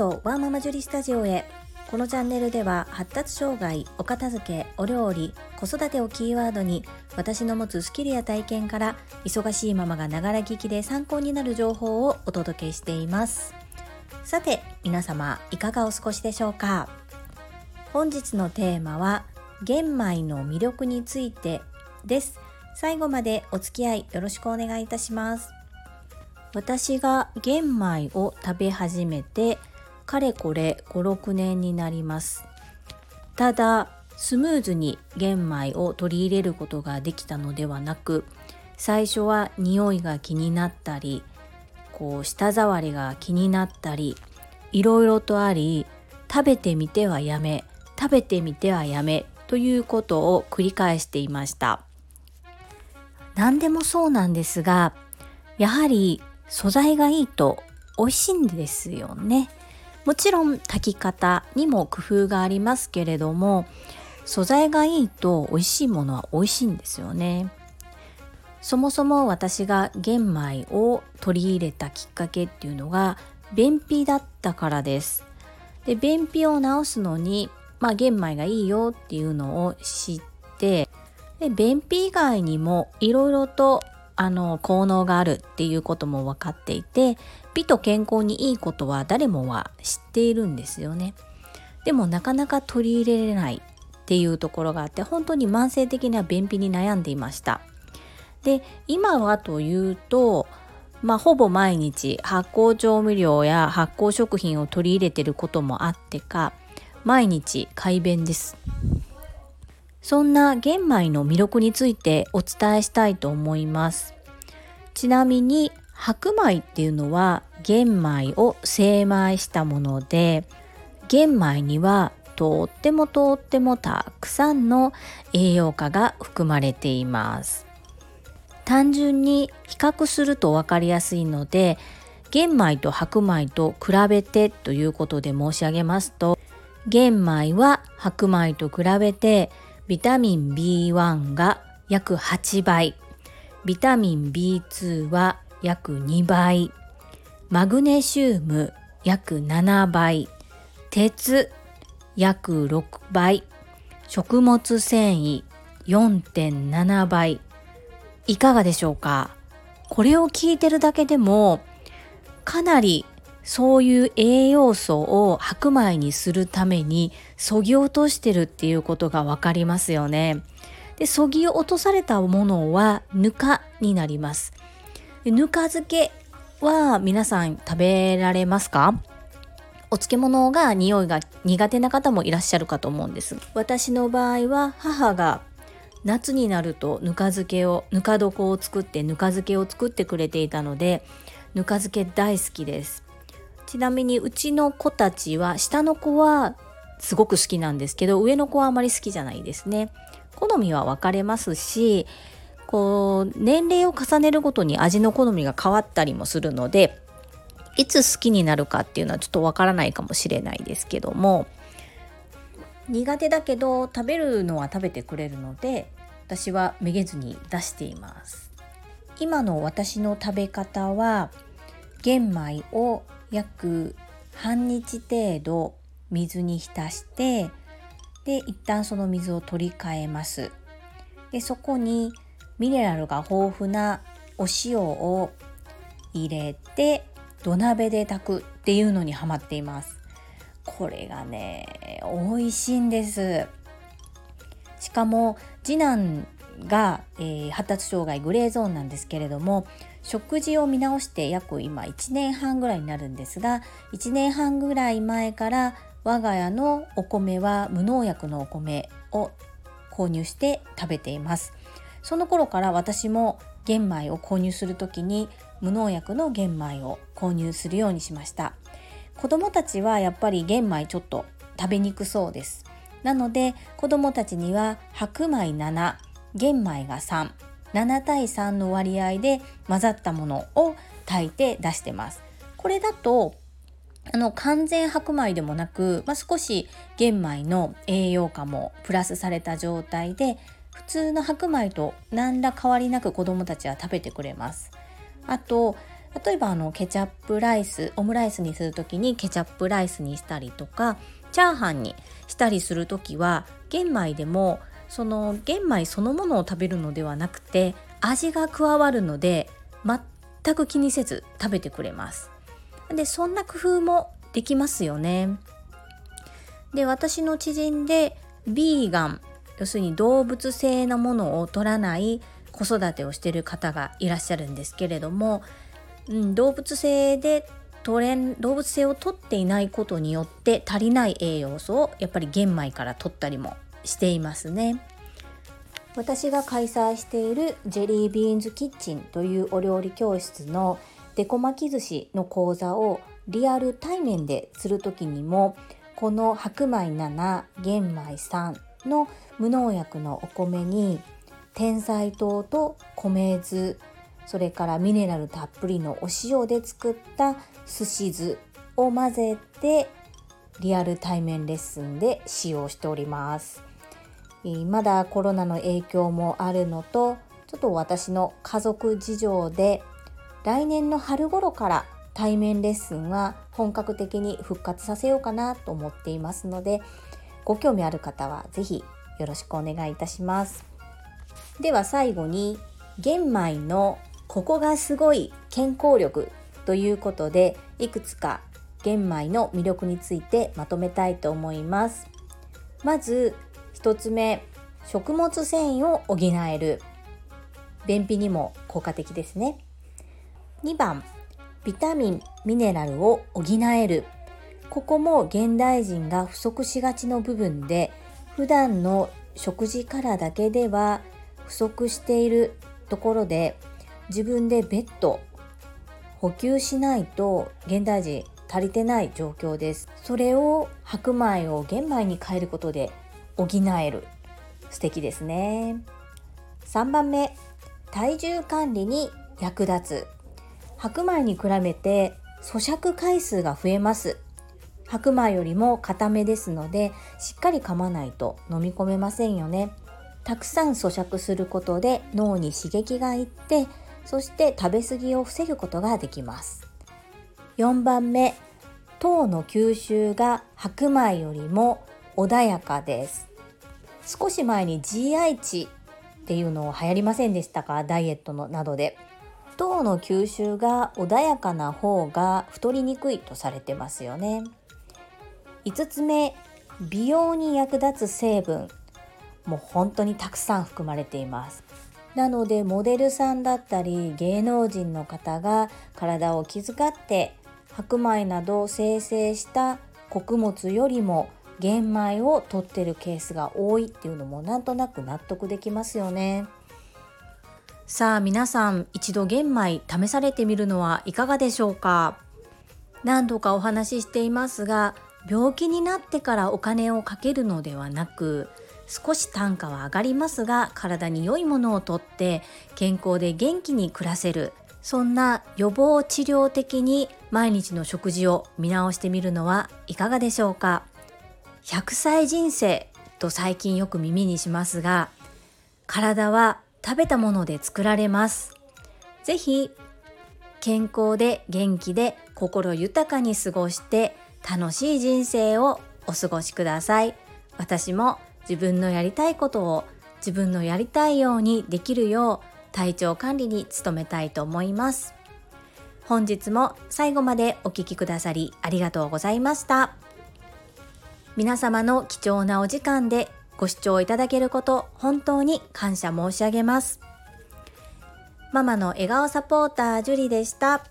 そワーママジュリスタジオへ。このチャンネルでは発達障害お片付けお料理子育てをキーワードに私の持つスキルや体験から忙しいママがながら聞きで参考になる情報をお届けしています。さて皆様いかがお過ごしでしょうか？本日のテーマは玄米の魅力についてです。最後までお付き合いよろしくお願いいたします。私が玄米を食べ始めてかれこれ56年になります。ただスムーズに玄米を取り入れることができたのではなく最初は匂いが気になったりこう舌触りが気になったりいろいろとあり食べてみてはやめ食べてみてはやめということを繰り返していました。何でもそうなんですがやはり素材がいいと美味しいんですよね。もちろん炊き方にも工夫がありますけれども素材がいいと美味しいものは美味しいんですよね。そもそも私が玄米を取り入れたきっかけっていうのが便秘だったからです。で便秘を治すのにまあ玄米がいいよっていうのを知ってで便秘以外にもいろいろとあの効能があるっていうことも分かっていて美と健康にいいことは誰もは知っているんですよね。でもなかなか取り入れれないっていうところがあって本当に慢性的な便秘に悩んでいました。で今はというとまあほぼ毎日発酵調味料や発酵食品を取り入れてることもあってか毎日快便です。そんな玄米の魅力についてお伝えしたいと思います。ちなみに白米っていうのは玄米を精米したもので玄米にはとってもとってもたくさんの栄養価が含まれています。単純に比較すると分かりやすいので玄米と白米と比べてということで申し上げますと玄米は白米と比べてビタミン B1 が約8倍。ビタミン B2 は約2倍。マグネシウム約7倍。鉄約6倍。食物繊維4.7倍。いかがでしょうか？これを聞いてるだけでもかなりそういう栄養素を白米にするためにそぎ落としてるっていうことがわかりますよね。で、そぎ落とされたものはぬかになります。でぬか漬けは皆さん食べられますか？お漬物が匂いが苦手な方もいらっしゃるかと思うんです。私の場合は母が夏になるとぬか漬けをぬか床を作ってぬか漬けを作ってくれていたのでぬか漬け大好きですちなみにうちの子たちは下の子はすごく好きなんですけど上の子はあまり好きじゃないですね。好みは分かれますしこう年齢を重ねるごとに味の好みが変わったりもするのでいつ好きになるかっていうのはちょっとわからないかもしれないですけども苦手だけど食べるのは食べてくれるので私はめげずに出しています。今の私の食べ方は玄米を約半日程度水に浸してで一旦その水を取り替えます。でそこにミネラルが豊富なお塩を入れて土鍋で炊くっていうのにハマっています。これがね美味しいんです。しかも次男が、えー、発達障害グレーゾーンなんですけれども食事を見直して約今1年半ぐらいになるんですが1年半ぐらい前から我が家のお米は無農薬のお米を購入して食べています。その頃から私も玄米を購入する時に無農薬の玄米を購入するようにしました。子供たちはやっぱり玄米ちょっと食べにくそうです。なので子供たちには白米7玄米が3 7対3の割合で混ざったものを炊いて出してますこれだとあの完全白米でもなく、まあ、少し玄米の栄養価もプラスされた状態で普通の白米と何ら変わりなく子どもたちは食べてくれます。あと例えばあのケチャップライスオムライスにする時にケチャップライスにしたりとかチャーハンにしたりする時は玄米でもその玄米そのものを食べるのではなくて味が加わるので全く気にせず食べてくれます。でそんな工夫もできますよね。で私の知人でビーガン要するに動物性のものを取らない子育てをしてる方がいらっしゃるんですけれども、うん、動物性で取れん動物性を取っていないことによって足りない栄養素をやっぱり玄米から取ったりもしていますね。私が開催しているジェリービーンズキッチンというお料理教室のデコ巻き寿司の講座をリアル対面でする時にもこの白米7玄米3の無農薬のお米に天才糖と米酢それからミネラルたっぷりのお塩で作った寿司酢を混ぜてリアル対面レッスンで使用しております。まだコロナの影響もあるのとちょっと私の家族事情で来年の春頃から対面レッスンは本格的に復活させようかなと思っていますのでご興味ある方は是非よろしくお願いいたしますでは最後に玄米のここがすごい健康力ということでいくつか玄米の魅力についてまとめたいと思います。まず1つ目食物繊維を補える。便秘にも効果的ですね。2番ビタミンミネラルを補える。ここも現代人が不足しがちの部分で普段の食事からだけでは不足しているところで自分で別途補給しないと現代人足りてない状況です。それを白米を玄米に変えることで補える。素敵ですね。3番目。体重管理に役立つ。白米に比べて咀嚼回数が増えます。白米よりも固めですのでしっかり噛まないと飲み込めませんよね。たくさん咀嚼することで脳に刺激がいってそして食べ過ぎを防ぐことができます。4番目糖の吸収が白米よりも穏やかです。少し前に GI 値っていうのを流行りませんでしたか？ダイエットのなどで。糖の吸収が穏やかな方が太りにくいとされてますよね。5つ目美容に役立つ成分。もう本当にたくさん含まれています。なのでモデルさんだったり芸能人の方が体を気遣って白米など生成した穀物よりも玄米を取ってるケースが多いっていうのもなんとなく納得できますよね。さあ皆さん一度玄米試されてみるのはいかがでしょうか？何度かお話ししていますが病気になってからお金をかけるのではなく少し単価は上がりますが体に良いものをとって健康で元気に暮らせるそんな予防治療的に毎日の食事を見直してみるのはいかがでしょうか？100歳人生と最近よく耳にしますが体は食べたもので作られます。ぜひ健康で元気で心豊かに過ごして楽しい人生をお過ごしください。私も自分のやりたいことを自分のやりたいようにできるよう体調管理に努めたいと思います本日も最後までお聴きくださりありがとうございました。皆様の貴重なお時間でご視聴いただけること本当に感謝申し上げます。ママの笑顔サポータージュリでした。